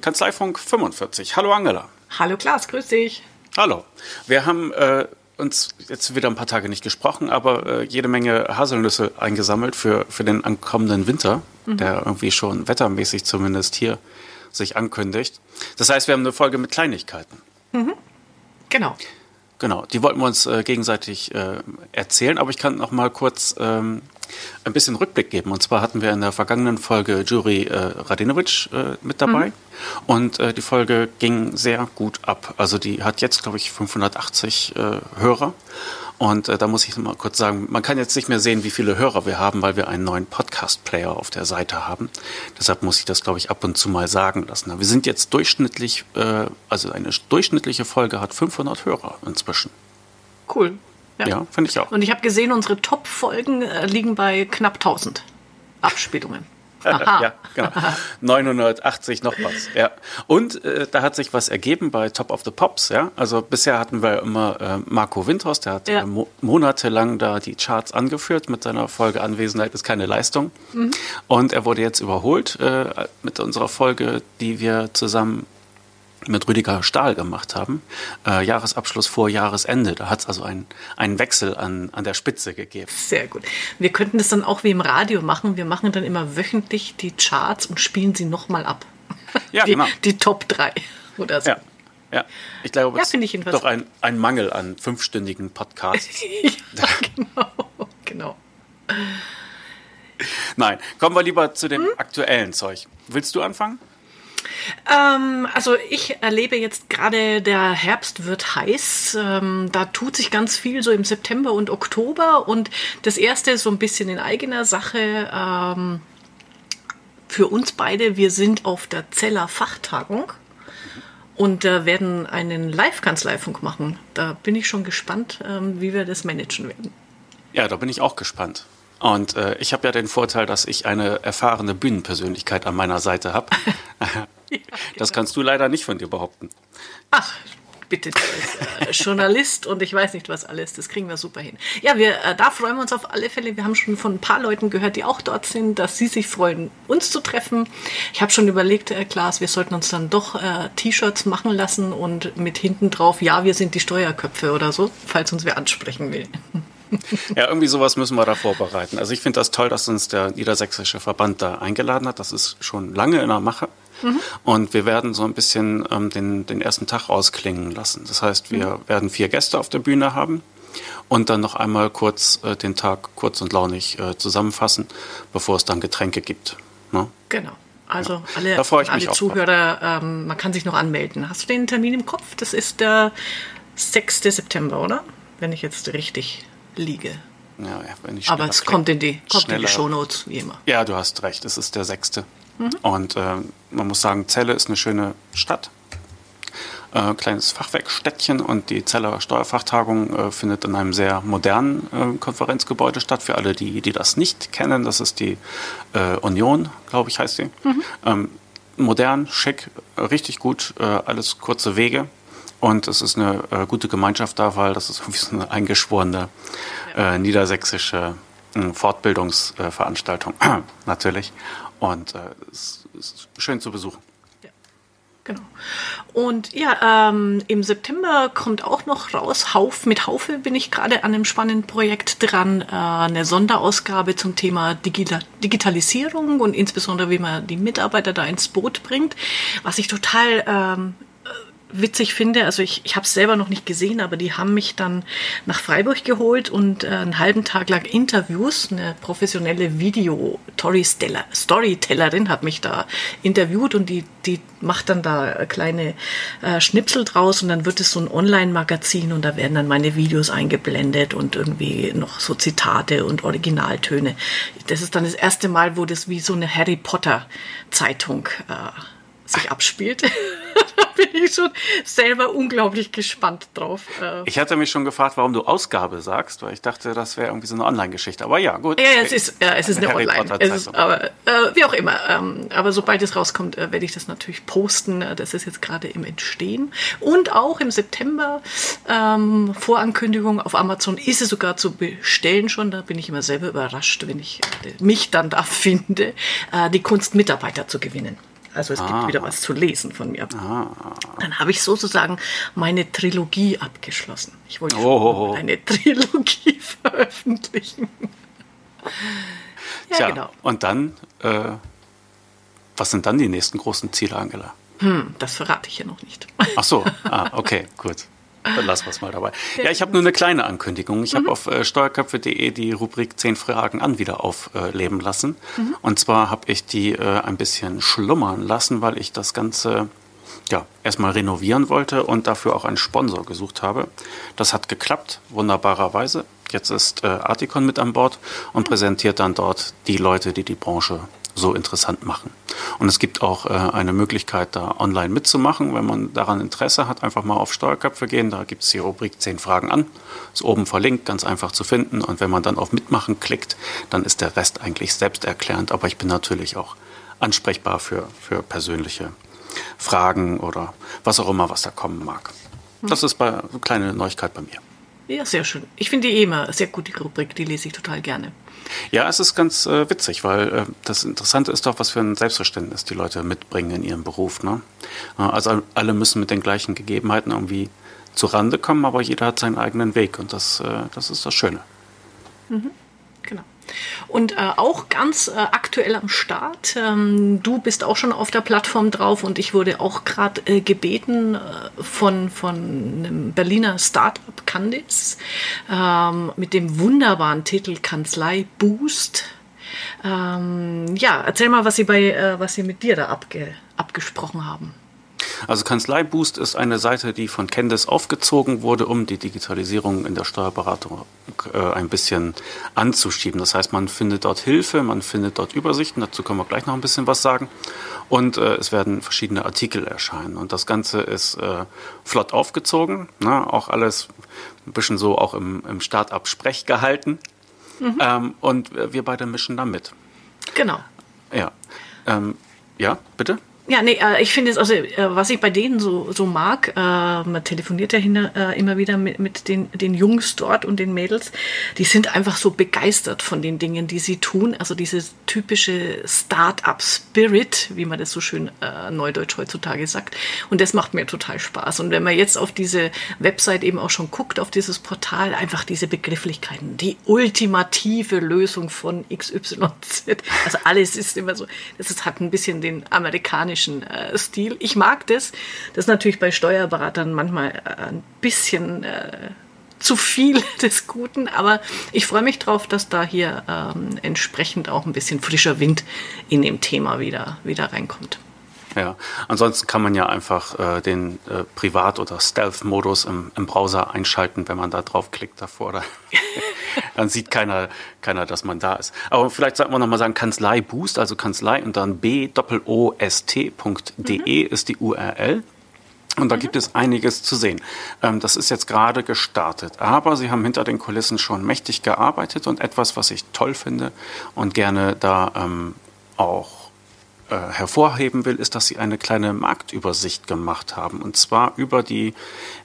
Kanzleifunk 45. Hallo Angela. Hallo Klaas, grüß dich. Hallo. Wir haben äh, uns jetzt wieder ein paar Tage nicht gesprochen, aber äh, jede Menge Haselnüsse eingesammelt für, für den ankommenden Winter, mhm. der irgendwie schon wettermäßig zumindest hier sich ankündigt. Das heißt, wir haben eine Folge mit Kleinigkeiten. Mhm. Genau. Genau, die wollten wir uns äh, gegenseitig äh, erzählen, aber ich kann noch mal kurz ähm, ein bisschen Rückblick geben. Und zwar hatten wir in der vergangenen Folge Juri äh, Radinovic äh, mit dabei. Mhm. Und äh, die Folge ging sehr gut ab. Also die hat jetzt, glaube ich, 580 äh, Hörer. Und äh, da muss ich mal kurz sagen, man kann jetzt nicht mehr sehen, wie viele Hörer wir haben, weil wir einen neuen Podcast-Player auf der Seite haben. Deshalb muss ich das, glaube ich, ab und zu mal sagen lassen. Wir sind jetzt durchschnittlich, äh, also eine durchschnittliche Folge hat 500 Hörer inzwischen. Cool. Ja, ja finde ich auch. Und ich habe gesehen, unsere Top-Folgen äh, liegen bei knapp 1000 Abspielungen. Ja, genau. 980 noch was. Ja. Und äh, da hat sich was ergeben bei Top of the Pops. Ja, also bisher hatten wir immer äh, Marco Windhaus, der hat ja. äh, mo monatelang da die Charts angeführt mit seiner Folge Anwesenheit ist keine Leistung. Mhm. Und er wurde jetzt überholt äh, mit unserer Folge, die wir zusammen mit Rüdiger Stahl gemacht haben. Äh, Jahresabschluss vor Jahresende. Da hat es also einen, einen Wechsel an, an der Spitze gegeben. Sehr gut. Wir könnten das dann auch wie im Radio machen. Wir machen dann immer wöchentlich die Charts und spielen sie nochmal ab. Ja, die, genau. Die Top 3 oder so. Ja. Ja, ich glaube, ja, es ist doch ein, ein Mangel an fünfstündigen Podcasts. ja, genau, genau. Nein, kommen wir lieber zu dem hm? aktuellen Zeug. Willst du anfangen? Ähm, also ich erlebe jetzt gerade, der Herbst wird heiß. Ähm, da tut sich ganz viel so im September und Oktober. Und das erste ist so ein bisschen in eigener Sache. Ähm, für uns beide, wir sind auf der Zeller Fachtagung und äh, werden einen Live-Kanzleifunk machen. Da bin ich schon gespannt, ähm, wie wir das managen werden. Ja, da bin ich auch gespannt. Und äh, ich habe ja den Vorteil, dass ich eine erfahrene Bühnenpersönlichkeit an meiner Seite habe. das kannst du leider nicht von dir behaupten. Ach, bitte, du bist äh, Journalist und ich weiß nicht was alles. Das kriegen wir super hin. Ja, wir, äh, da freuen wir uns auf alle Fälle. Wir haben schon von ein paar Leuten gehört, die auch dort sind, dass sie sich freuen, uns zu treffen. Ich habe schon überlegt, äh, Klaas, wir sollten uns dann doch äh, T-Shirts machen lassen und mit hinten drauf, ja, wir sind die Steuerköpfe oder so, falls uns wer ansprechen will. Ja, irgendwie sowas müssen wir da vorbereiten. Also ich finde das toll, dass uns der niedersächsische Verband da eingeladen hat. Das ist schon lange in der Mache. Mhm. Und wir werden so ein bisschen ähm, den, den ersten Tag ausklingen lassen. Das heißt, wir mhm. werden vier Gäste auf der Bühne haben und dann noch einmal kurz äh, den Tag kurz und launig äh, zusammenfassen, bevor es dann Getränke gibt. Ne? Genau. Also alle, alle Zuhörer, ähm, man kann sich noch anmelden. Hast du den Termin im Kopf? Das ist der 6. September, oder? Wenn ich jetzt richtig liege. Ja, wenn ich Aber es kommt in die, kommt in die Shownotes, wie immer. Ja, du hast recht, es ist der sechste. Mhm. Und äh, man muss sagen, Celle ist eine schöne Stadt. Äh, kleines Fachwerkstädtchen und die Zeller Steuerfachtagung äh, findet in einem sehr modernen äh, Konferenzgebäude statt. Für alle, die, die das nicht kennen, das ist die äh, Union, glaube ich, heißt die. Mhm. Ähm, modern, schick, richtig gut, äh, alles kurze Wege. Und es ist eine äh, gute Gemeinschaft da, weil das ist irgendwie so eine eingeschworene äh, niedersächsische äh, Fortbildungsveranstaltung natürlich. Und äh, es ist schön zu besuchen. Genau. Und ja, ähm, im September kommt auch noch raus, Hauf, mit Haufe bin ich gerade an einem spannenden Projekt dran, äh, eine Sonderausgabe zum Thema Digital Digitalisierung und insbesondere, wie man die Mitarbeiter da ins Boot bringt, was ich total ähm, witzig finde, also ich, ich habe es selber noch nicht gesehen, aber die haben mich dann nach Freiburg geholt und äh, einen halben Tag lang Interviews. Eine professionelle Video-Storytellerin hat mich da interviewt und die, die macht dann da kleine äh, Schnipsel draus und dann wird es so ein Online-Magazin und da werden dann meine Videos eingeblendet und irgendwie noch so Zitate und Originaltöne. Das ist dann das erste Mal, wo das wie so eine Harry Potter-Zeitung äh, sich abspielt. da bin ich schon selber unglaublich gespannt drauf. Äh. Ich hatte mich schon gefragt, warum du Ausgabe sagst, weil ich dachte, das wäre irgendwie so eine Online-Geschichte. Aber ja, gut. Ja, es ist, ja, es ist eine Harry Online. Es ist, aber, äh, wie auch immer. Ähm, aber sobald es rauskommt, äh, werde ich das natürlich posten. Äh, das ist jetzt gerade im Entstehen. Und auch im September ähm, Vorankündigung auf Amazon ist es sogar zu bestellen schon. Da bin ich immer selber überrascht, wenn ich mich dann da finde, äh, die Kunst Mitarbeiter zu gewinnen. Also es ah. gibt wieder was zu lesen von mir. Ah. Dann habe ich sozusagen meine Trilogie abgeschlossen. Ich wollte oh. eine Trilogie veröffentlichen. ja, Tja, genau. Und dann, äh, was sind dann die nächsten großen Ziele, Angela? Hm, das verrate ich ja noch nicht. Ach so, ah, okay, gut. Dann lassen wir es mal dabei. Ja, ich habe nur eine kleine Ankündigung. Ich mhm. habe auf äh, steuerköpfe.de die Rubrik 10 Fragen an wieder aufleben äh, lassen. Mhm. Und zwar habe ich die äh, ein bisschen schlummern lassen, weil ich das Ganze ja, erstmal renovieren wollte und dafür auch einen Sponsor gesucht habe. Das hat geklappt, wunderbarerweise. Jetzt ist äh, Articon mit an Bord und mhm. präsentiert dann dort die Leute, die die Branche so interessant machen. Und es gibt auch äh, eine Möglichkeit, da online mitzumachen, wenn man daran Interesse hat. Einfach mal auf Steuerköpfe gehen, da gibt es die Rubrik 10 Fragen an. Ist oben verlinkt, ganz einfach zu finden. Und wenn man dann auf Mitmachen klickt, dann ist der Rest eigentlich selbsterklärend. Aber ich bin natürlich auch ansprechbar für, für persönliche Fragen oder was auch immer, was da kommen mag. Das ist bei, eine kleine Neuigkeit bei mir. Ja, sehr schön. Ich finde die eh immer sehr gut, die Rubrik, die lese ich total gerne. Ja, es ist ganz äh, witzig, weil äh, das Interessante ist doch, was für ein Selbstverständnis die Leute mitbringen in ihrem Beruf. Ne? Also alle müssen mit den gleichen Gegebenheiten irgendwie zu Rande kommen, aber jeder hat seinen eigenen Weg und das, äh, das ist das Schöne. Mhm. Genau. Und äh, auch ganz äh, aktuell am Start. Ähm, du bist auch schon auf der Plattform drauf und ich wurde auch gerade äh, gebeten äh, von, von einem Berliner Startup Candice ähm, mit dem wunderbaren Titel Kanzlei Boost. Ähm, ja, erzähl mal, was Sie, bei, äh, was Sie mit dir da abge, abgesprochen haben. Also Kanzleiboost ist eine Seite, die von Candice aufgezogen wurde, um die Digitalisierung in der Steuerberatung äh, ein bisschen anzuschieben. Das heißt, man findet dort Hilfe, man findet dort Übersichten, dazu können wir gleich noch ein bisschen was sagen. Und äh, es werden verschiedene Artikel erscheinen. Und das Ganze ist äh, flott aufgezogen, ne? auch alles ein bisschen so auch im, im Start-up-Sprech gehalten. Mhm. Ähm, und wir beide mischen da mit. Genau. Ja. Ähm, ja, bitte? Ja, nee, äh, ich finde es, also äh, was ich bei denen so, so mag, äh, man telefoniert ja hin, immer wieder mit, mit den, den Jungs dort und den Mädels, die sind einfach so begeistert von den Dingen, die sie tun. Also dieses typische Start-up-Spirit, wie man das so schön äh, neudeutsch heutzutage sagt. Und das macht mir total Spaß. Und wenn man jetzt auf diese Website eben auch schon guckt, auf dieses Portal, einfach diese Begrifflichkeiten, die ultimative Lösung von XYZ. Also alles ist immer so, das hat ein bisschen den amerikanischen amerikanischen äh, Stil. Ich mag das. Das ist natürlich bei Steuerberatern manchmal äh, ein bisschen äh, zu viel des Guten, aber ich freue mich drauf, dass da hier ähm, entsprechend auch ein bisschen frischer Wind in dem Thema wieder, wieder reinkommt. Ja, ansonsten kann man ja einfach äh, den äh, Privat- oder Stealth-Modus im, im, Browser einschalten, wenn man da draufklickt davor. dann sieht keiner, keiner, dass man da ist. Aber vielleicht sollten wir nochmal sagen, Kanzlei Boost, also Kanzlei und dann b-o-s-t.de mhm. ist die URL. Und da mhm. gibt es einiges zu sehen. Ähm, das ist jetzt gerade gestartet. Aber sie haben hinter den Kulissen schon mächtig gearbeitet und etwas, was ich toll finde und gerne da ähm, auch äh, hervorheben will, ist, dass sie eine kleine Marktübersicht gemacht haben. Und zwar über die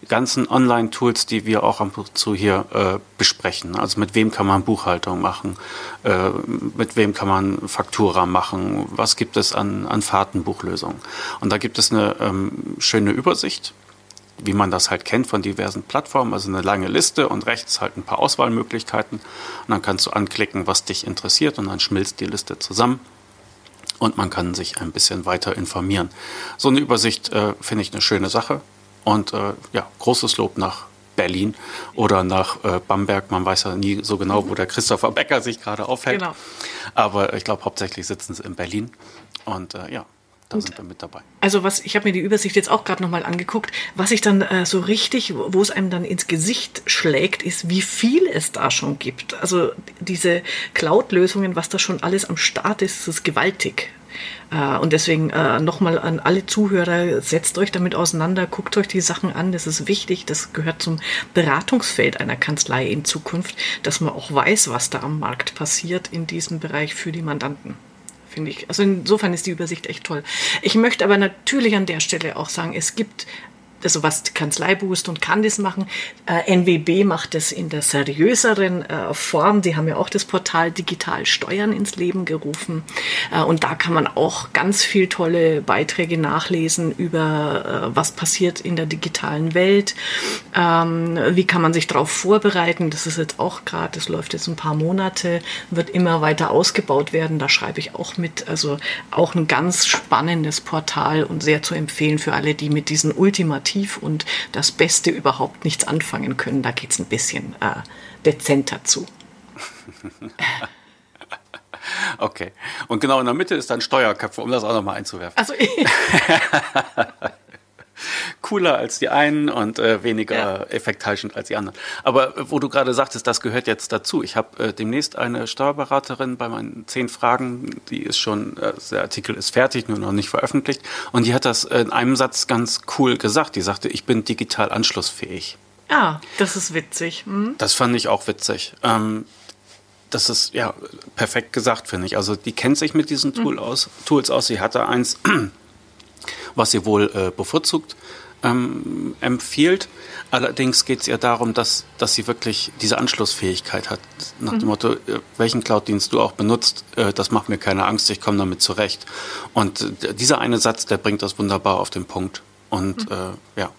ganzen Online-Tools, die wir auch am zu hier äh, besprechen. Also mit wem kann man Buchhaltung machen, äh, mit wem kann man Faktura machen, was gibt es an, an Fahrtenbuchlösungen. Und da gibt es eine ähm, schöne Übersicht wie man das halt kennt von diversen Plattformen, also eine lange Liste und rechts halt ein paar Auswahlmöglichkeiten. Und dann kannst du anklicken, was dich interessiert und dann schmilzt die Liste zusammen und man kann sich ein bisschen weiter informieren. So eine Übersicht äh, finde ich eine schöne Sache und äh, ja, großes Lob nach Berlin oder nach äh, Bamberg. Man weiß ja nie so genau, wo der Christopher Becker sich gerade aufhält. Genau. Aber ich glaube, hauptsächlich sitzen sie in Berlin und äh, ja, da und sind wir mit dabei. Also was, ich habe mir die Übersicht jetzt auch gerade nochmal angeguckt. Was ich dann äh, so richtig, wo es einem dann ins Gesicht schlägt, ist, wie viel es da schon gibt. Also diese Cloud-Lösungen, was da schon alles am Start ist, ist gewaltig. Äh, und deswegen äh, nochmal an alle Zuhörer, setzt euch damit auseinander, guckt euch die Sachen an, das ist wichtig, das gehört zum Beratungsfeld einer Kanzlei in Zukunft, dass man auch weiß, was da am Markt passiert in diesem Bereich für die Mandanten finde ich. Also insofern ist die Übersicht echt toll. Ich möchte aber natürlich an der Stelle auch sagen, es gibt also was Kanzleiboost und Candice machen. Äh, NWB macht es in der seriöseren äh, Form. Die haben ja auch das Portal Digital Steuern ins Leben gerufen. Äh, und da kann man auch ganz viel tolle Beiträge nachlesen über, äh, was passiert in der digitalen Welt. Ähm, wie kann man sich darauf vorbereiten? Das ist jetzt auch gerade, das läuft jetzt ein paar Monate, wird immer weiter ausgebaut werden. Da schreibe ich auch mit. Also auch ein ganz spannendes Portal und sehr zu empfehlen für alle, die mit diesen ultimativen Kreativ und das Beste überhaupt nichts anfangen können. Da geht es ein bisschen äh, dezenter zu. Okay. Und genau in der Mitte ist dann Steuerköpfe, um das auch nochmal einzuwerfen. Also cooler als die einen und äh, weniger ja. effektheischend als die anderen. Aber äh, wo du gerade sagtest, das gehört jetzt dazu. Ich habe äh, demnächst eine Steuerberaterin bei meinen zehn Fragen, die ist schon, äh, der Artikel ist fertig, nur noch nicht veröffentlicht. Und die hat das in einem Satz ganz cool gesagt. Die sagte, ich bin digital anschlussfähig. Ah, das ist witzig. Hm? Das fand ich auch witzig. Ähm, das ist ja perfekt gesagt, finde ich. Also die kennt sich mit diesen Tool mhm. aus, Tools aus. Sie hatte eins, was sie wohl äh, bevorzugt ähm, empfiehlt. Allerdings geht es ihr darum, dass, dass sie wirklich diese Anschlussfähigkeit hat. Nach mhm. dem Motto, äh, welchen Cloud-Dienst du auch benutzt, äh, das macht mir keine Angst, ich komme damit zurecht. Und äh, dieser eine Satz, der bringt das wunderbar auf den Punkt. Und mhm. äh, ja,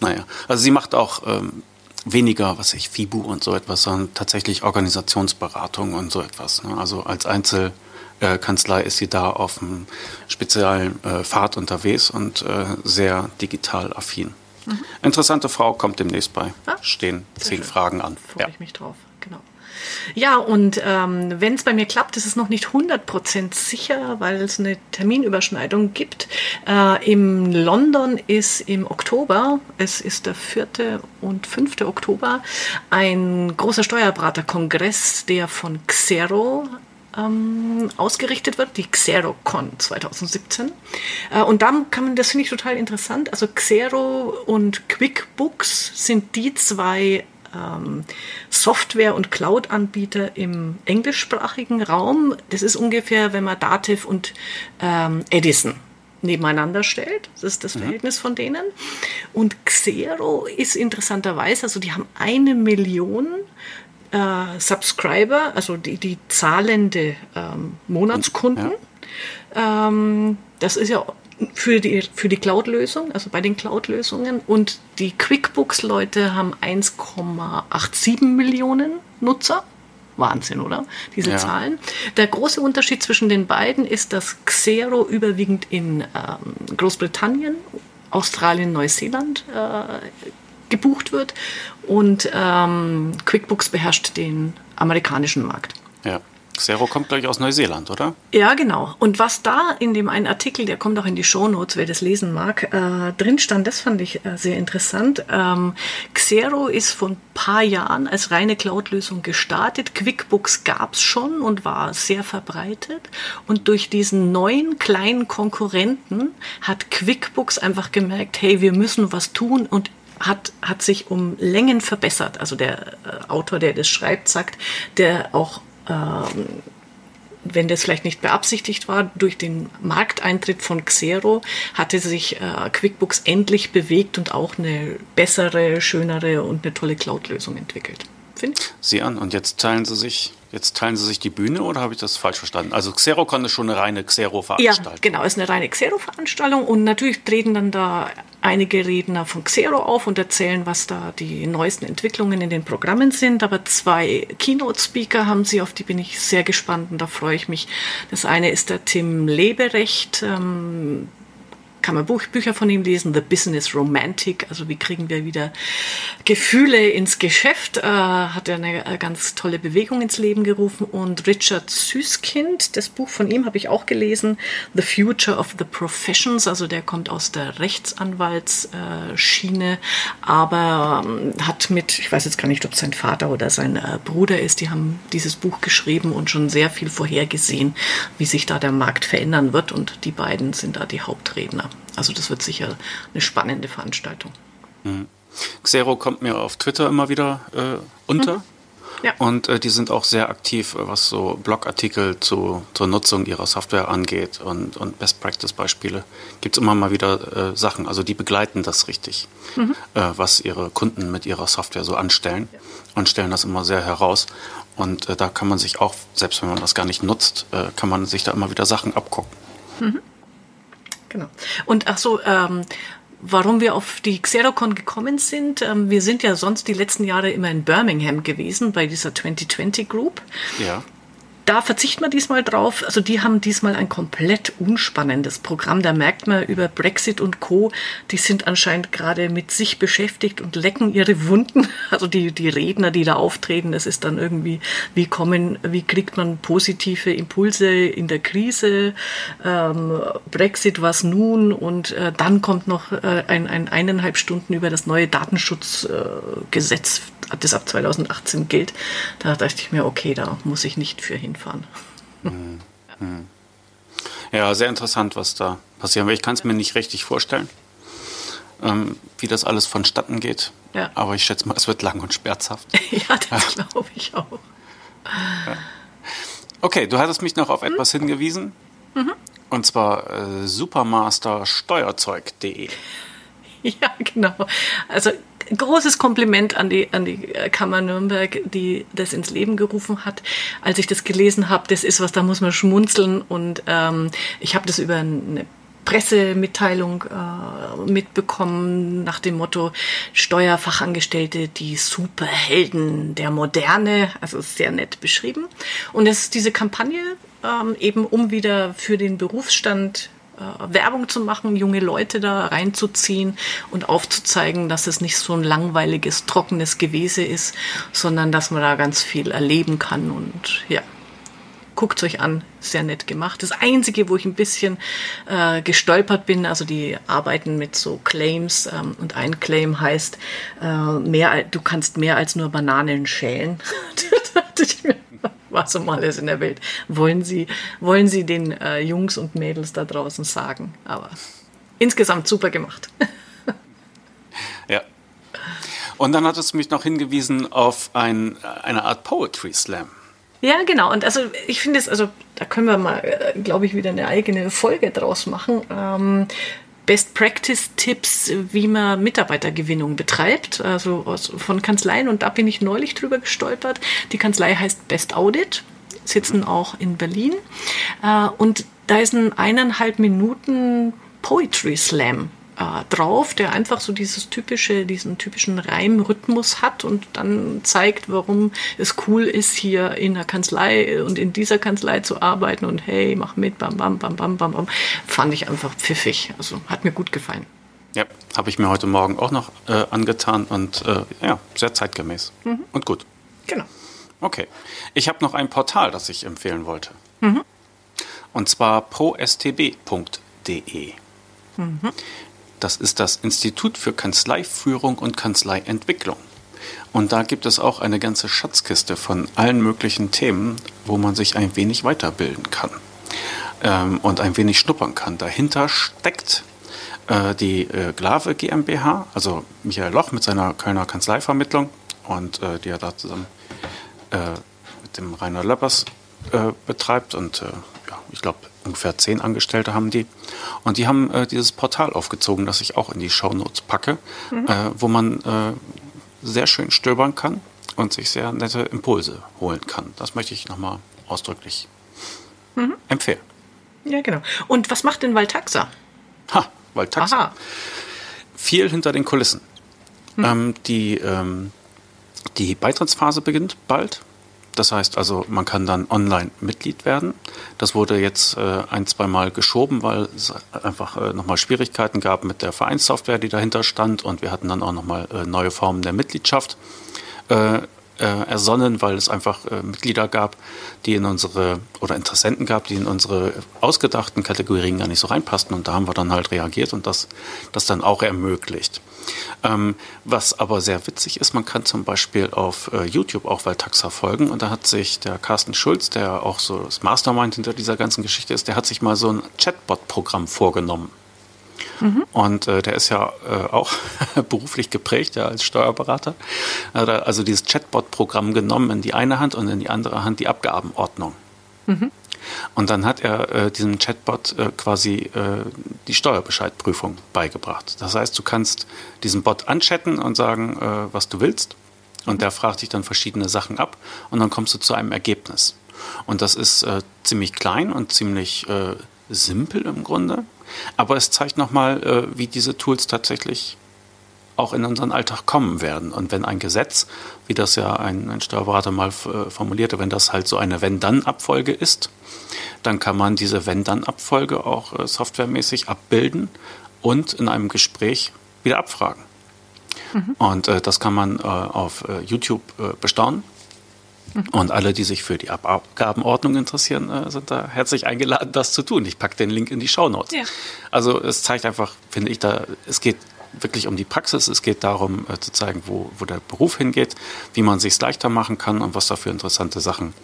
naja, also sie macht auch ähm, weniger, was ich, FIBU und so etwas, sondern tatsächlich Organisationsberatung und so etwas. Ne? Also als Einzel- äh, Kanzlei ist sie da auf einem speziellen äh, Pfad unterwegs und äh, sehr digital affin. Mhm. Interessante Frau kommt demnächst bei. Ah, Stehen zehn schön. Fragen an. Freue ja. ich mich drauf, genau. Ja, und ähm, wenn es bei mir klappt, ist es noch nicht 100% sicher, weil es eine Terminüberschneidung gibt. Äh, Im London ist im Oktober, es ist der 4. und 5. Oktober, ein großer Steuerberaterkongress, der von Xero ähm, ausgerichtet wird, die XeroCon 2017. Äh, und da kann man, das finde ich total interessant. Also Xero und QuickBooks sind die zwei ähm, Software- und Cloud-Anbieter im englischsprachigen Raum. Das ist ungefähr, wenn man Dativ und ähm, Edison nebeneinander stellt. Das ist das mhm. Verhältnis von denen. Und Xero ist interessanterweise, also die haben eine Million äh, Subscriber, also die, die zahlende ähm, Monatskunden. Ja. Ähm, das ist ja für die, für die Cloud-Lösung, also bei den Cloud-Lösungen. Und die QuickBooks-Leute haben 1,87 Millionen Nutzer. Wahnsinn, oder? Diese ja. Zahlen. Der große Unterschied zwischen den beiden ist, dass Xero überwiegend in ähm, Großbritannien, Australien, Neuseeland äh, gebucht wird und ähm, QuickBooks beherrscht den amerikanischen Markt. Ja. Xero kommt, glaube ich, aus Neuseeland, oder? Ja, genau. Und was da in dem einen Artikel, der kommt auch in die Shownotes, wer das lesen mag, äh, drin stand, das fand ich äh, sehr interessant. Ähm, Xero ist vor ein paar Jahren als reine Cloud-Lösung gestartet. QuickBooks gab es schon und war sehr verbreitet. Und durch diesen neuen kleinen Konkurrenten hat QuickBooks einfach gemerkt, hey, wir müssen was tun und hat, hat sich um Längen verbessert. Also der äh, Autor, der das schreibt, sagt, der auch, ähm, wenn das vielleicht nicht beabsichtigt war, durch den Markteintritt von Xero hatte sich äh, QuickBooks endlich bewegt und auch eine bessere, schönere und eine tolle Cloud-Lösung entwickelt. Find? Sie an und jetzt teilen Sie sich Jetzt teilen Sie sich die Bühne oder habe ich das falsch verstanden? Also Xerocon ist schon eine reine Xero-Veranstaltung. Ja, genau, ist eine reine Xero-Veranstaltung und natürlich treten dann da einige Redner von Xero auf und erzählen, was da die neuesten Entwicklungen in den Programmen sind. Aber zwei Keynote-Speaker haben sie, auf die bin ich sehr gespannt und da freue ich mich. Das eine ist der Tim Leberecht, ähm, kann man Buch, Bücher von ihm lesen. The Business Romantic, also wie kriegen wir wieder Gefühle ins Geschäft, äh, hat er eine äh, ganz tolle Bewegung ins Leben gerufen. Und Richard Süßkind, das Buch von ihm habe ich auch gelesen, The Future of the Professions, also der kommt aus der Rechtsanwaltsschiene, aber ähm, hat mit, ich weiß jetzt gar nicht, ob sein Vater oder sein äh, Bruder ist, die haben dieses Buch geschrieben und schon sehr viel vorhergesehen, wie sich da der Markt verändern wird. Und die beiden sind da die Hauptredner. Also das wird sicher eine spannende Veranstaltung. Mhm. Xero kommt mir auf Twitter immer wieder äh, unter. Mhm. Ja. Und äh, die sind auch sehr aktiv, äh, was so Blogartikel zu, zur Nutzung ihrer Software angeht und, und Best-Practice-Beispiele. Gibt es immer mal wieder äh, Sachen. Also die begleiten das richtig, mhm. äh, was ihre Kunden mit ihrer Software so anstellen ja. und stellen das immer sehr heraus. Und äh, da kann man sich auch, selbst wenn man das gar nicht nutzt, äh, kann man sich da immer wieder Sachen abgucken. Mhm. Genau. Und ach so, ähm, warum wir auf die Xerocon gekommen sind. Ähm, wir sind ja sonst die letzten Jahre immer in Birmingham gewesen bei dieser 2020 Group. Ja da verzichten wir diesmal drauf. Also die haben diesmal ein komplett unspannendes Programm. Da merkt man über Brexit und Co. Die sind anscheinend gerade mit sich beschäftigt und lecken ihre Wunden. Also die, die Redner, die da auftreten, das ist dann irgendwie, wie kommen, wie kriegt man positive Impulse in der Krise? Ähm, Brexit was nun? Und äh, dann kommt noch äh, ein, ein eineinhalb Stunden über das neue Datenschutzgesetz äh, das ab 2018 gilt, da dachte ich mir, okay, da muss ich nicht für hinfahren. Hm. Hm. Ja, sehr interessant, was da passiert. Ich kann es mir nicht richtig vorstellen, ähm, wie das alles vonstatten geht. Ja. Aber ich schätze mal, es wird lang und schmerzhaft. ja, das glaube ich auch. Ja. Okay, du hattest mich noch auf etwas hingewiesen. Mhm. Und zwar äh, supermastersteuerzeug.de. Ja, genau. Also großes Kompliment an die, an die Kammer Nürnberg, die das ins Leben gerufen hat. Als ich das gelesen habe, das ist was, da muss man schmunzeln. Und ähm, ich habe das über eine Pressemitteilung äh, mitbekommen nach dem Motto Steuerfachangestellte, die Superhelden der Moderne, also sehr nett beschrieben. Und es ist diese Kampagne ähm, eben, um wieder für den Berufsstand äh, Werbung zu machen, junge Leute da reinzuziehen und aufzuzeigen, dass es nicht so ein langweiliges, trockenes Gewese ist, sondern dass man da ganz viel erleben kann und ja. Guckt euch an, sehr nett gemacht. Das Einzige, wo ich ein bisschen äh, gestolpert bin, also die arbeiten mit so Claims ähm, und ein Claim heißt, äh, mehr, du kannst mehr als nur Bananen schälen. da dachte ich mir, was um alles in der Welt wollen Sie, wollen Sie den äh, Jungs und Mädels da draußen sagen. Aber insgesamt super gemacht. ja. Und dann hat es mich noch hingewiesen auf ein, eine Art Poetry Slam. Ja, genau. Und also ich finde es, also da können wir mal, äh, glaube ich, wieder eine eigene Folge draus machen. Ähm, Best Practice Tipps, wie man Mitarbeitergewinnung betreibt, also von Kanzleien. Und da bin ich neulich drüber gestolpert. Die Kanzlei heißt Best Audit, sitzen auch in Berlin. Äh, und da ist ein eineinhalb Minuten Poetry Slam äh, drauf, der einfach so dieses typische, diesen typischen Reimrhythmus hat und dann zeigt, warum es cool ist, hier in der Kanzlei und in dieser Kanzlei zu arbeiten und hey, mach mit, bam, bam, bam, bam, bam, bam. Fand ich einfach pfiffig. Also hat mir gut gefallen. Ja, habe ich mir heute Morgen auch noch äh, angetan und äh, ja, sehr zeitgemäß mhm. und gut. Genau. Okay. Ich habe noch ein Portal, das ich empfehlen wollte. Mhm. Und zwar prostb.de. Mhm. Das ist das Institut für Kanzleiführung und Kanzleientwicklung. Und da gibt es auch eine ganze Schatzkiste von allen möglichen Themen, wo man sich ein wenig weiterbilden kann ähm, und ein wenig schnuppern kann. Dahinter steckt äh, die äh, Glave GmbH, also Michael Loch mit seiner Kölner Kanzleivermittlung und äh, die er da zusammen äh, mit dem Rainer Löppers äh, betreibt und äh, ja, ich glaube ungefähr zehn Angestellte haben die. Und die haben äh, dieses Portal aufgezogen, das ich auch in die Shownotes packe, mhm. äh, wo man äh, sehr schön stöbern kann und sich sehr nette Impulse holen kann. Das möchte ich nochmal ausdrücklich mhm. empfehlen. Ja, genau. Und was macht denn Valtaxa? Ha, Valtaxa. Aha. Viel hinter den Kulissen. Mhm. Ähm, die, ähm, die Beitrittsphase beginnt bald Das heißt also, man kann dann online Mitglied werden. Das wurde jetzt äh, ein, zwei Mal geschoben, weil es einfach äh, nochmal Schwierigkeiten gab mit der Vereinssoftware, die dahinter stand. Und wir hatten dann auch nochmal äh, neue Formen der Mitgliedschaft äh, äh, ersonnen, weil es einfach äh, Mitglieder gab, die in unsere, oder Interessenten gab, die in unsere ausgedachten Kategorien gar nicht so reinpassten. Und da haben wir dann halt reagiert und das, das dann auch ermöglicht. Ähm, was aber sehr witzig ist, man kann zum Beispiel auf äh, YouTube auch Valtaxa folgen und da hat sich der Carsten Schulz, der auch so das Mastermind hinter dieser ganzen Geschichte ist, der hat sich mal so ein Chatbot-Programm vorgenommen. Mhm. Und äh, der ist ja äh, auch beruflich geprägt, ja, als Steuerberater. also dieses Chatbot-Programm genommen in die eine Hand und in die andere Hand die Abgabenordnung. Mhm. Und dann hat er äh, diesem Chatbot äh, quasi äh, die Steuerbescheidprüfung beigebracht. Das heißt, du kannst diesen Bot anchatten und sagen, äh, was du willst. Und der fragt dich dann verschiedene Sachen ab und dann kommst du zu einem Ergebnis. Und das ist äh, ziemlich klein und ziemlich äh, simpel im Grunde. Aber es zeigt nochmal, äh, wie diese Tools tatsächlich auch in unseren Alltag kommen werden. Und wenn ein Gesetz, wie das ja ein, ein Steuerberater mal äh, formulierte, wenn das halt so eine Wenn-Dann-Abfolge ist, dann kann man diese Wenn-Dann-Abfolge auch äh, softwaremäßig abbilden und in einem Gespräch wieder abfragen. Mhm. Und äh, das kann man äh, auf äh, YouTube äh, bestaunen. Mhm. Und alle, die sich für die Abgabenordnung interessieren, sind da herzlich eingeladen, das zu tun. Ich packe den Link in die Show Notes. Ja. Also es zeigt einfach, finde ich, da es geht wirklich um die Praxis. Es geht darum, äh, zu zeigen, wo, wo der Beruf hingeht, wie man sich leichter machen kann und was da für interessante Sachen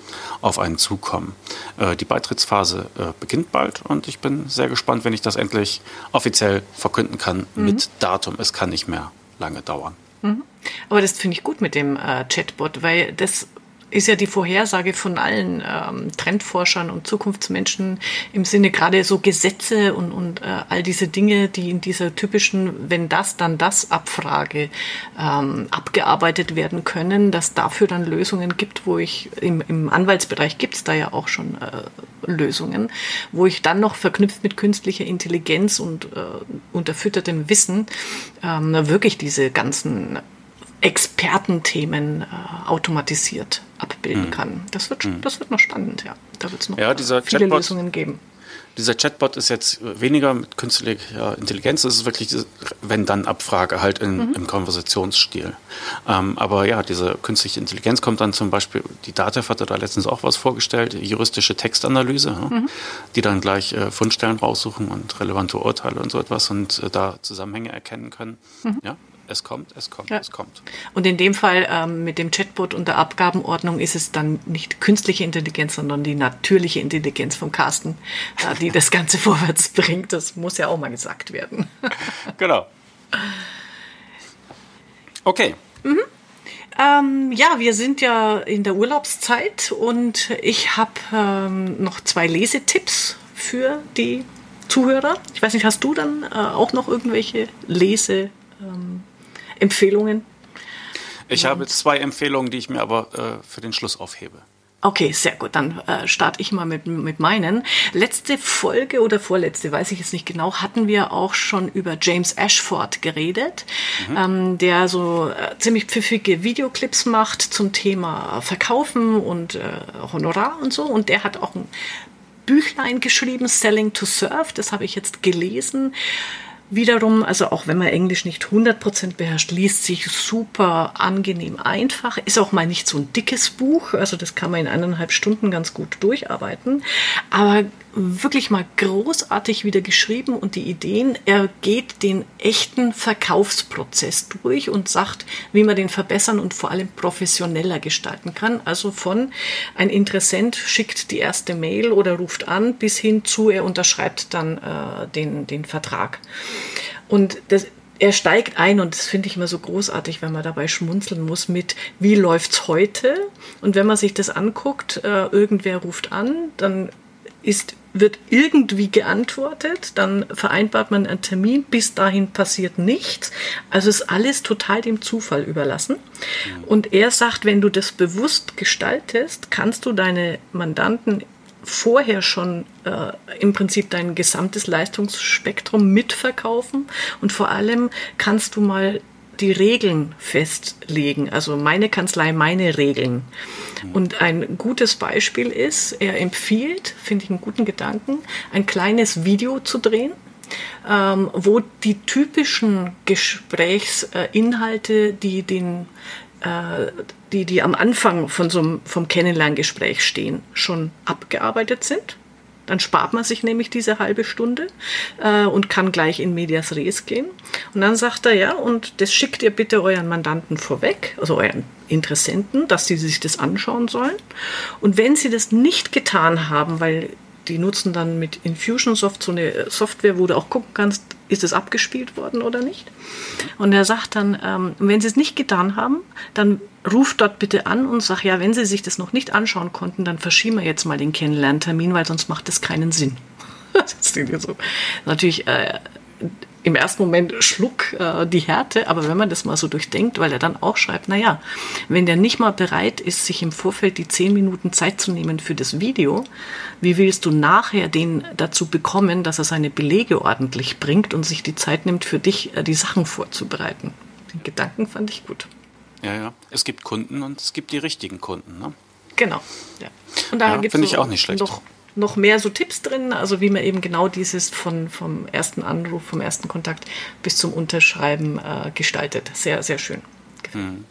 auf einen zukommen. Äh, die Beitrittsphase äh, beginnt bald und ich bin sehr gespannt, wenn ich das endlich offiziell verkünden kann mhm. mit Datum. Es kann nicht mehr lange dauern. Mhm. Aber das finde ich gut mit dem äh, Chatbot, weil das ist ja die Vorhersage von allen ähm, Trendforschern und Zukunftsmenschen im Sinne gerade so Gesetze und, und äh, all diese Dinge, die in dieser typischen wenn das, dann das Abfrage ähm, abgearbeitet werden können, dass dafür dann Lösungen gibt, wo ich im, im Anwaltsbereich gibt es da ja auch schon äh, Lösungen, wo ich dann noch verknüpft mit künstlicher Intelligenz und äh, unterfüttertem Wissen ähm, wirklich diese ganzen Expertenthemen äh, automatisiert abbilden mhm. kann. Das wird, mhm. das wird noch spannend, ja. Da wird es noch ja, viele Chatbot, Lösungen geben. Dieser Chatbot ist jetzt weniger mit künstlicher Intelligenz, das ist wirklich diese Wenn-Dann-Abfrage halt in, mhm. im Konversationsstil. Ähm, aber ja, diese künstliche Intelligenz kommt dann zum Beispiel, die DATEV hatte da letztens auch was vorgestellt, juristische Textanalyse, mhm. die dann gleich äh, Fundstellen raussuchen und relevante Urteile und so etwas und äh, da Zusammenhänge erkennen können. Mhm. Ja, es kommt, es kommt, ja. es kommt. Und in dem Fall ähm, mit dem Chatbot und der Abgabenordnung ist es dann nicht künstliche Intelligenz, sondern die natürliche Intelligenz von Carsten, äh, die das Ganze vorwärts bringt. Das muss ja auch mal gesagt werden. genau. Okay. Mhm. Ähm, ja, wir sind ja in der Urlaubszeit und ich habe ähm, noch zwei Lesetipps für die Zuhörer. Ich weiß nicht, hast du dann äh, auch noch irgendwelche Lese? Ähm, Empfehlungen? Ich habe zwei Empfehlungen, die ich mir aber äh, für den Schluss aufhebe. Okay, sehr gut. Dann äh, starte ich mal mit, mit meinen. Letzte Folge oder vorletzte, weiß ich jetzt nicht genau, hatten wir auch schon über James Ashford geredet, mhm. ähm, der so äh, ziemlich pfiffige Videoclips macht zum Thema Verkaufen und äh, Honorar und so. Und der hat auch ein Büchlein geschrieben, Selling to Serve. Das habe ich jetzt gelesen wiederum, also auch wenn man Englisch nicht 100% beherrscht, liest sich super angenehm einfach. Ist auch mal nicht so ein dickes Buch, also das kann man in eineinhalb Stunden ganz gut durcharbeiten. Aber wirklich mal großartig wieder geschrieben und die Ideen, er geht den echten Verkaufsprozess durch und sagt, wie man den verbessern und vor allem professioneller gestalten kann. Also von ein Interessent schickt die erste Mail oder ruft an bis hin zu, er unterschreibt dann äh, den, den Vertrag. Und das, er steigt ein und das finde ich immer so großartig, wenn man dabei schmunzeln muss mit, wie läuft's heute? Und wenn man sich das anguckt, äh, irgendwer ruft an, dann ist wird irgendwie geantwortet, dann vereinbart man einen Termin, bis dahin passiert nichts. Also ist alles total dem Zufall überlassen. Und er sagt, wenn du das bewusst gestaltest, kannst du deine Mandanten vorher schon äh, im Prinzip dein gesamtes Leistungsspektrum mitverkaufen und vor allem kannst du mal die Regeln festlegen. Also meine Kanzlei, meine Regeln. Und ein gutes Beispiel ist, er empfiehlt, finde ich einen guten Gedanken, ein kleines Video zu drehen. Ähm, wo die typischen Gesprächsinhalte, die den äh, die, die am Anfang von so einem, vom Kennenlerngespräch stehen, schon abgearbeitet sind. Dann spart man sich nämlich diese halbe Stunde äh, und kann gleich in Medias Res gehen. Und dann sagt er, ja, und das schickt ihr bitte euren Mandanten vorweg, also euren Interessenten, dass sie sich das anschauen sollen. Und wenn sie das nicht getan haben, weil die nutzen dann mit Infusionsoft so eine Software, wo du auch gucken kannst, ist es abgespielt worden oder nicht. Und er sagt dann, ähm, wenn sie es nicht getan haben, dann ruft dort bitte an und sagt, ja, wenn sie sich das noch nicht anschauen konnten, dann verschieben wir jetzt mal den Kennenlerntermin, weil sonst macht das keinen Sinn. das so. Natürlich äh, im ersten Moment Schluck äh, die Härte, aber wenn man das mal so durchdenkt, weil er dann auch schreibt, naja, wenn der nicht mal bereit ist, sich im Vorfeld die zehn Minuten Zeit zu nehmen für das Video, wie willst du nachher den dazu bekommen, dass er seine Belege ordentlich bringt und sich die Zeit nimmt, für dich äh, die Sachen vorzubereiten? Den Gedanken fand ich gut. Ja, ja. Es gibt Kunden und es gibt die richtigen Kunden. Ne? Genau. Ja. Und da ja, finde ich auch nicht schlecht. Noch noch mehr so Tipps drin, also wie man eben genau dieses von, vom ersten Anruf, vom ersten Kontakt bis zum Unterschreiben äh, gestaltet. Sehr, sehr schön. Mhm.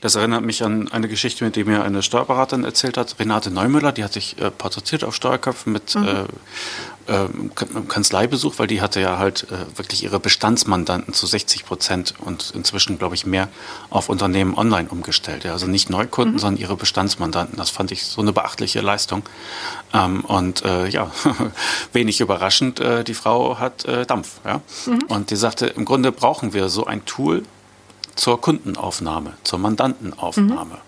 Das erinnert mich an eine Geschichte, mit der mir eine Steuerberaterin erzählt hat, Renate Neumüller, die hat sich äh, porträtiert auf Steuerköpfen mit mhm. äh, Kanzleibesuch, weil die hatte ja halt äh, wirklich ihre Bestandsmandanten zu 60 Prozent und inzwischen, glaube ich, mehr auf Unternehmen online umgestellt. Ja. Also nicht Neukunden, mhm. sondern ihre Bestandsmandanten. Das fand ich so eine beachtliche Leistung. Ähm, und äh, ja, wenig überraschend, äh, die Frau hat Dampf. Ja. Mhm. Und die sagte, im Grunde brauchen wir so ein Tool, zur Kundenaufnahme, zur Mandantenaufnahme. Mhm.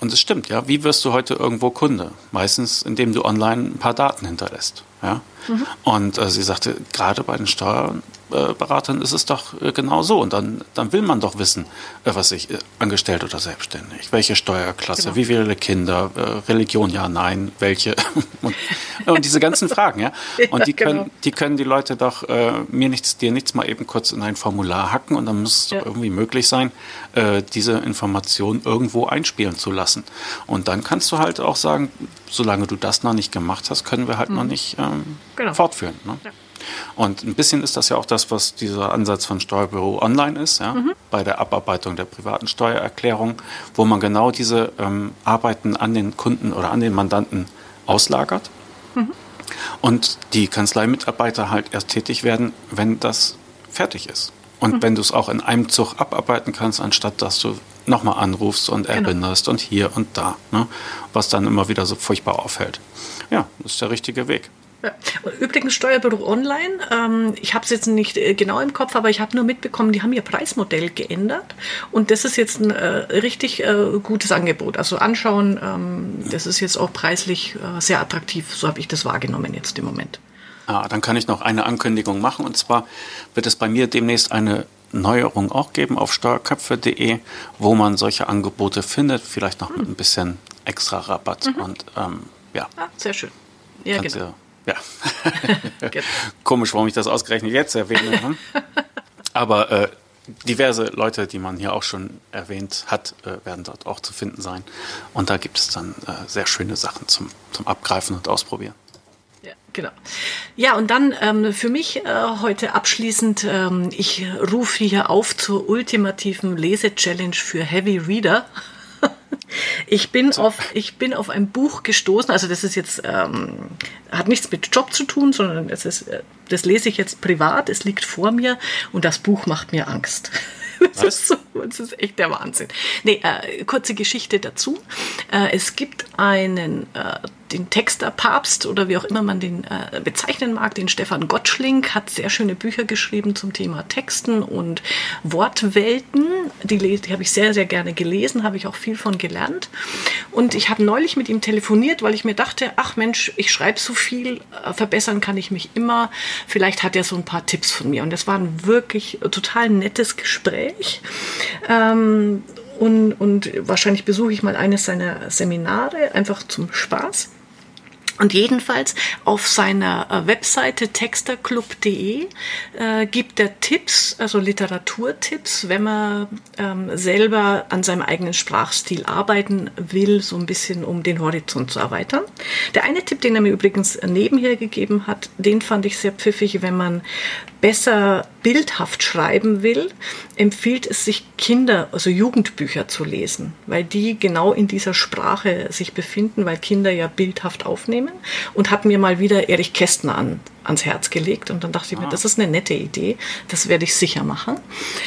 Und es stimmt, ja. Wie wirst du heute irgendwo Kunde? Meistens, indem du online ein paar Daten hinterlässt. Ja? Mhm. Und äh, sie sagte, gerade bei den Steuerberatern ist es doch äh, genau so. Und dann, dann will man doch wissen, äh, was ich äh, angestellt oder selbstständig, welche Steuerklasse, genau. wie viele Kinder, Religion, ja, nein, welche. und, und, diese ganzen Fragen, ja. Und die können, genau. die können die Leute doch äh, mir nichts, dir nichts mal eben kurz in ein Formular hacken und dann muss es ja. doch irgendwie möglich sein, diese Information irgendwo einspielen zu lassen. Und dann kannst du halt auch sagen, solange du das noch nicht gemacht hast, können wir halt mhm. noch nicht ähm, genau. fortführen. Ne? Ja. Und ein bisschen ist das ja auch das, was dieser Ansatz von Steuerbüro Online ist, ja? Mhm. bei der Abarbeitung der privaten Steuererklärung, wo man genau diese ähm, Arbeiten an den Kunden oder an den Mandanten auslagert. Mhm. Und die Kanzleimitarbeiter halt erst tätig werden, wenn das fertig ist. Und mhm. wenn du es auch in einem Zug abarbeiten kannst, anstatt dass du nochmal anrufst und genau. erinnerst genau. und hier und da, ne? was dann immer wieder so furchtbar auffällt. Ja, das ist der richtige Weg. Ja. Übrigens Steuerbüro Online, ähm, ich habe es jetzt nicht äh, genau im Kopf, aber ich habe nur mitbekommen, die haben ihr Preismodell geändert und das ist jetzt ein äh, richtig äh, gutes Angebot. Also anschauen, ähm, das ist jetzt auch preislich äh, sehr attraktiv, so habe ich das wahrgenommen jetzt im Moment. Ah, dann kann ich noch eine Ankündigung machen und zwar wird es bei mir demnächst eine Neuerung auch geben auf steuerköpfe.de, wo man solche Angebote findet, vielleicht noch mit ein bisschen extra Rabatt mhm. und ähm, ja. Ah, sehr schön. Ja, genau. Ja. genau. Komisch, warum ich das ausgerechnet jetzt erwähne. Ne? Aber äh, diverse Leute, die man hier auch schon erwähnt hat, äh, werden dort auch zu finden sein. Und da gibt es dann äh, sehr schöne Sachen zum, zum Abgreifen und Ausprobieren. Ja, genau. Ja, und dann ähm, für mich äh, heute abschließend, ähm, ich rufe hier auf zur ultimativen Lese-Challenge für Heavy Reader. Ich bin so. auf, ich bin auf ein Buch gestoßen, also das ist jetzt, ähm, hat nichts mit Job zu tun, sondern es ist, äh, das lese ich jetzt privat, es liegt vor mir und das Buch macht mir Angst. Das ist, so, das ist echt der Wahnsinn. Nee, äh, kurze Geschichte dazu. Äh, es gibt einen äh, den Texterpapst oder wie auch immer man den äh, bezeichnen mag, den Stefan Gottschling, hat sehr schöne Bücher geschrieben zum Thema Texten und Wortwelten. Die, die habe ich sehr, sehr gerne gelesen, habe ich auch viel von gelernt. Und ich habe neulich mit ihm telefoniert, weil ich mir dachte, ach Mensch, ich schreibe so viel, äh, verbessern kann ich mich immer. Vielleicht hat er so ein paar Tipps von mir. Und das war ein wirklich total nettes Gespräch. Ähm, und, und wahrscheinlich besuche ich mal eines seiner Seminare, einfach zum Spaß. Und jedenfalls auf seiner äh, Webseite texterclub.de äh, gibt er Tipps, also Literaturtipps, wenn man ähm, selber an seinem eigenen Sprachstil arbeiten will, so ein bisschen um den Horizont zu erweitern. Der eine Tipp, den er mir übrigens nebenher gegeben hat, den fand ich sehr pfiffig, wenn man besser bildhaft schreiben will, empfiehlt es sich Kinder, also Jugendbücher zu lesen, weil die genau in dieser Sprache sich befinden, weil Kinder ja bildhaft aufnehmen und hat mir mal wieder Erich Kästner an, ans Herz gelegt und dann dachte ich mir, ah. das ist eine nette Idee, das werde ich sicher machen.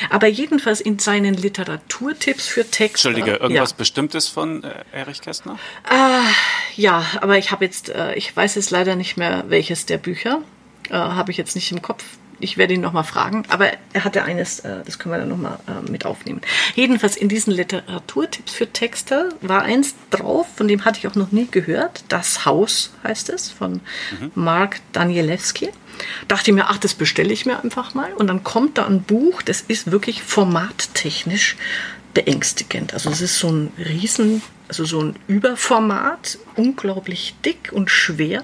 Aber jedenfalls in seinen Literaturtipps für Texte. Entschuldige, irgendwas ja. Bestimmtes von äh, Erich Kästner? Äh, ja, aber ich habe jetzt, äh, ich weiß jetzt leider nicht mehr, welches der Bücher. Äh, habe ich jetzt nicht im Kopf ich werde ihn nochmal fragen, aber er hatte eines, äh, das können wir dann nochmal äh, mit aufnehmen. Jedenfalls in diesen Literaturtipps für Texte war eins drauf, von dem hatte ich auch noch nie gehört. Das Haus heißt es, von mhm. Mark Danielewski. Dachte ich mir, ach, das bestelle ich mir einfach mal. Und dann kommt da ein Buch, das ist wirklich formattechnisch beängstigend. Also es ist so ein riesen, also so ein Überformat, unglaublich dick und schwer.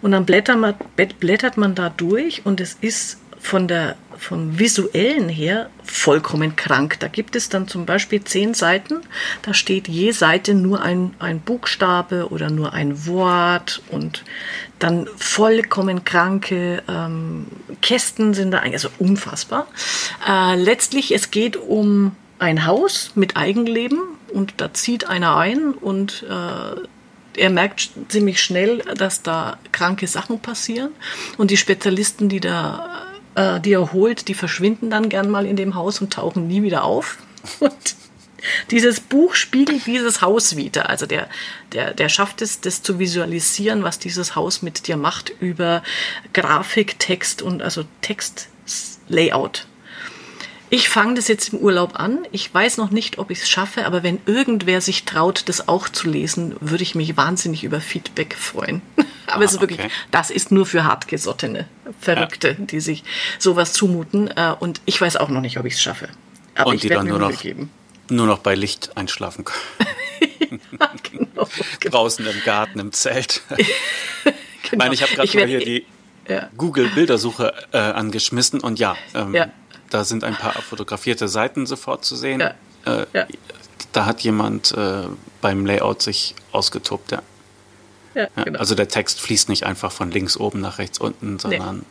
Und dann blättert man, blättert man da durch und es ist von der, vom visuellen her vollkommen krank. Da gibt es dann zum Beispiel zehn Seiten, da steht je Seite nur ein, ein Buchstabe oder nur ein Wort und dann vollkommen kranke ähm, Kästen sind da, also unfassbar. Äh, letztlich, es geht um ein Haus mit Eigenleben und da zieht einer ein und äh, er merkt ziemlich schnell, dass da kranke Sachen passieren und die Spezialisten, die da äh, die er holt, die verschwinden dann gern mal in dem Haus und tauchen nie wieder auf. Und dieses Buch spiegelt dieses Haus wieder. Also der, der, der schafft es, das zu visualisieren, was dieses Haus mit dir macht über Grafik, Text und also Text, Layout. Ich fange das jetzt im Urlaub an. Ich weiß noch nicht, ob ich es schaffe, aber wenn irgendwer sich traut, das auch zu lesen, würde ich mich wahnsinnig über Feedback freuen. aber ah, es ist wirklich, okay. das ist nur für hartgesottene Verrückte, ja. die sich sowas zumuten. Äh, und ich weiß auch noch nicht, ob ich es schaffe. Aber Und ich die dann nur noch, geben. nur noch bei Licht einschlafen können. ja, genau, genau. Draußen im Garten, im Zelt. genau. Ich meine, ich habe gerade mal hier die ja. Google-Bildersuche äh, angeschmissen und ja, ähm, ja, da sind ein paar fotografierte Seiten sofort zu sehen. Ja. Äh, ja. Da hat jemand äh, beim Layout sich ausgetobt, ja. ja genau. Also der Text fließt nicht einfach von links oben nach rechts unten, sondern nee.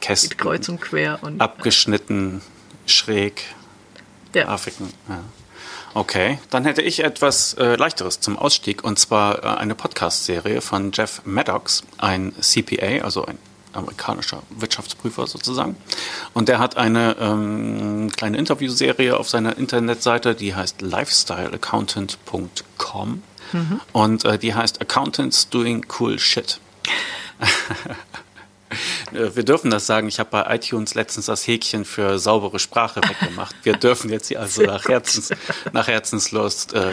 Kästen. kreuz und quer. Und, abgeschnitten, schräg, Grafiken. Okay, dann hätte ich etwas äh, leichteres zum Ausstieg und zwar äh, eine Podcast-Serie von Jeff Maddox, ein CPA, also ein amerikanischer Wirtschaftsprüfer sozusagen. Und der hat eine ähm, kleine Interviewserie auf seiner Internetseite, die heißt lifestyleaccountant.com mhm. und äh, die heißt Accountants Doing Cool Shit. Äh, wir dürfen das sagen. Ich habe bei iTunes letztens das Häkchen für saubere Sprache weggemacht. Wir dürfen jetzt hier also nach, Herzens, nach Herzenslust äh,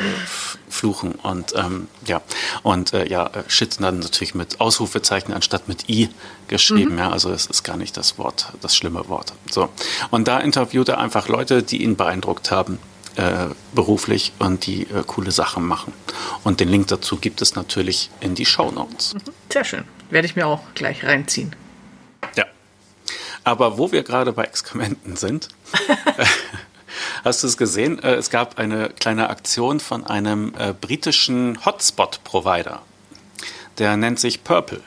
fluchen. Und ähm, ja, und äh, ja, äh, Shit dann natürlich mit Ausrufezeichen anstatt mit I geschrieben. Mhm. Ja, also es ist gar nicht das Wort, das schlimme Wort. So. Und da interviewt er einfach Leute, die ihn beeindruckt haben. Äh, beruflich und die äh, coole Sachen machen. Und den Link dazu gibt es natürlich in die Show Notes. Mhm. Sehr schön. Werde ich mir auch gleich reinziehen. Ja. Aber wo wir gerade bei Exkrementen sind, hast du es gesehen? Äh, es gab eine kleine Aktion von einem äh, britischen Hotspot-Provider. Der nennt sich Purple.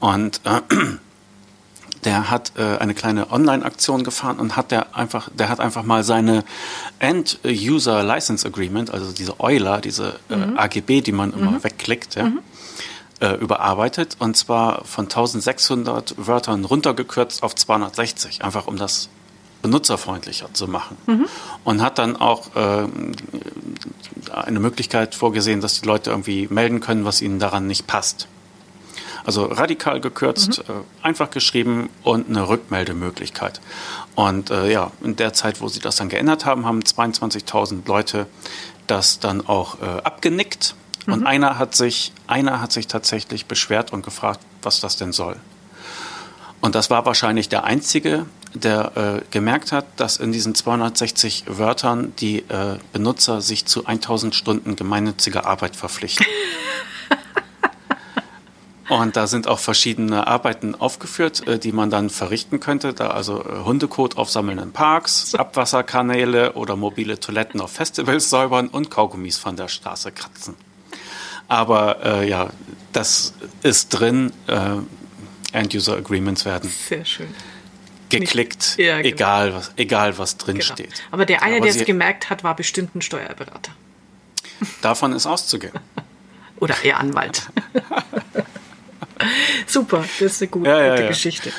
Und äh, der hat äh, eine kleine Online-Aktion gefahren und hat der einfach, der hat einfach mal seine End-User License Agreement, also diese Euler, diese äh, mhm. AGB, die man immer mhm. wegklickt, ja, mhm äh, überarbeitet und zwar von 1600 Wörtern runtergekürzt auf 260, einfach um das benutzerfreundlicher zu machen. Mhm. Und hat dann auch äh, eine Möglichkeit vorgesehen, dass die Leute irgendwie melden können, was ihnen daran nicht passt. Also radikal gekürzt, mhm. äh, einfach geschrieben und eine Rückmeldemöglichkeit. Und äh, ja, in der Zeit, wo sie das dann geändert haben, haben 22.000 Leute das dann auch äh, abgenickt und mhm. einer hat sich, einer hat sich tatsächlich beschwert und gefragt, was das denn soll. Und das war wahrscheinlich der einzige, der äh, gemerkt hat, dass in diesen 260 Wörtern die äh, Benutzer sich zu 1000 Stunden gemeinnütziger Arbeit verpflichten. Und da sind auch verschiedene Arbeiten aufgeführt, äh, die man dann verrichten könnte. Da also äh, Hundekot aufsammeln in Parks, Abwasserkanäle oder mobile Toiletten auf Festivals säubern und Kaugummis von der Straße kratzen. Aber äh, ja, das ist drin. Äh, End-User Agreements werden. Sehr schön geklickt, ja, genau. egal, was, egal was drin genau. steht. Aber der eine, Aber der es gemerkt hat, war bestimmt ein Steuerberater. Davon ist auszugehen. Oder eher Anwalt. Super, das ist eine gute, ja, ja, gute Geschichte.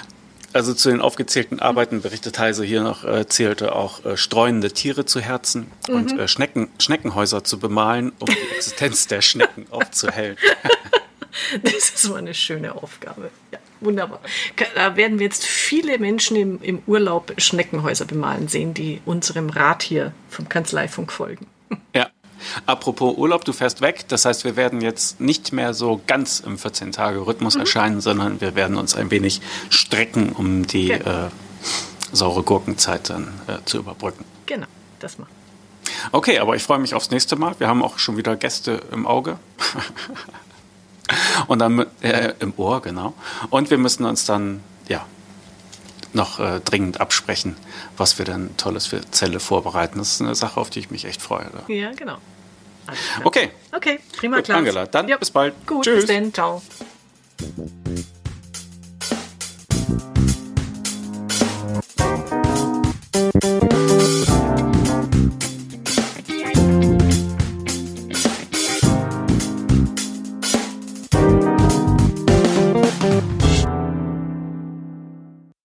Also zu den aufgezählten Arbeiten berichtet Heise hier noch, äh, zählte auch äh, streunende Tiere zu Herzen mhm. und äh, Schnecken, Schneckenhäuser zu bemalen, um die Existenz der Schnecken aufzuhellen. das ist mal eine schöne Aufgabe. Ja, wunderbar. Da werden wir jetzt viele Menschen im, im Urlaub Schneckenhäuser bemalen sehen, die unserem Rat hier vom Kanzleifunk folgen. Ja, Apropos Urlaub, du fährst weg. Das heißt, wir werden jetzt nicht mehr so ganz im 14-Tage-Rhythmus mhm. erscheinen, sondern wir werden uns ein wenig strecken, um die genau. äh, saure Gurkenzeit dann äh, zu überbrücken. Genau, das machen. Okay, aber ich freue mich aufs nächste Mal. Wir haben auch schon wieder Gäste im Auge. Und dann äh, im Ohr, genau. Und wir müssen uns dann, ja, noch äh, dringend absprechen, was wir denn Tolles für Zelle vorbereiten. Das ist eine Sache, auf die ich mich echt freue. Ja, genau. Okay. Okay, prima, Gut, Angela, dann ja. bis bald. Gut, Tschüss. bis dann. Ciao.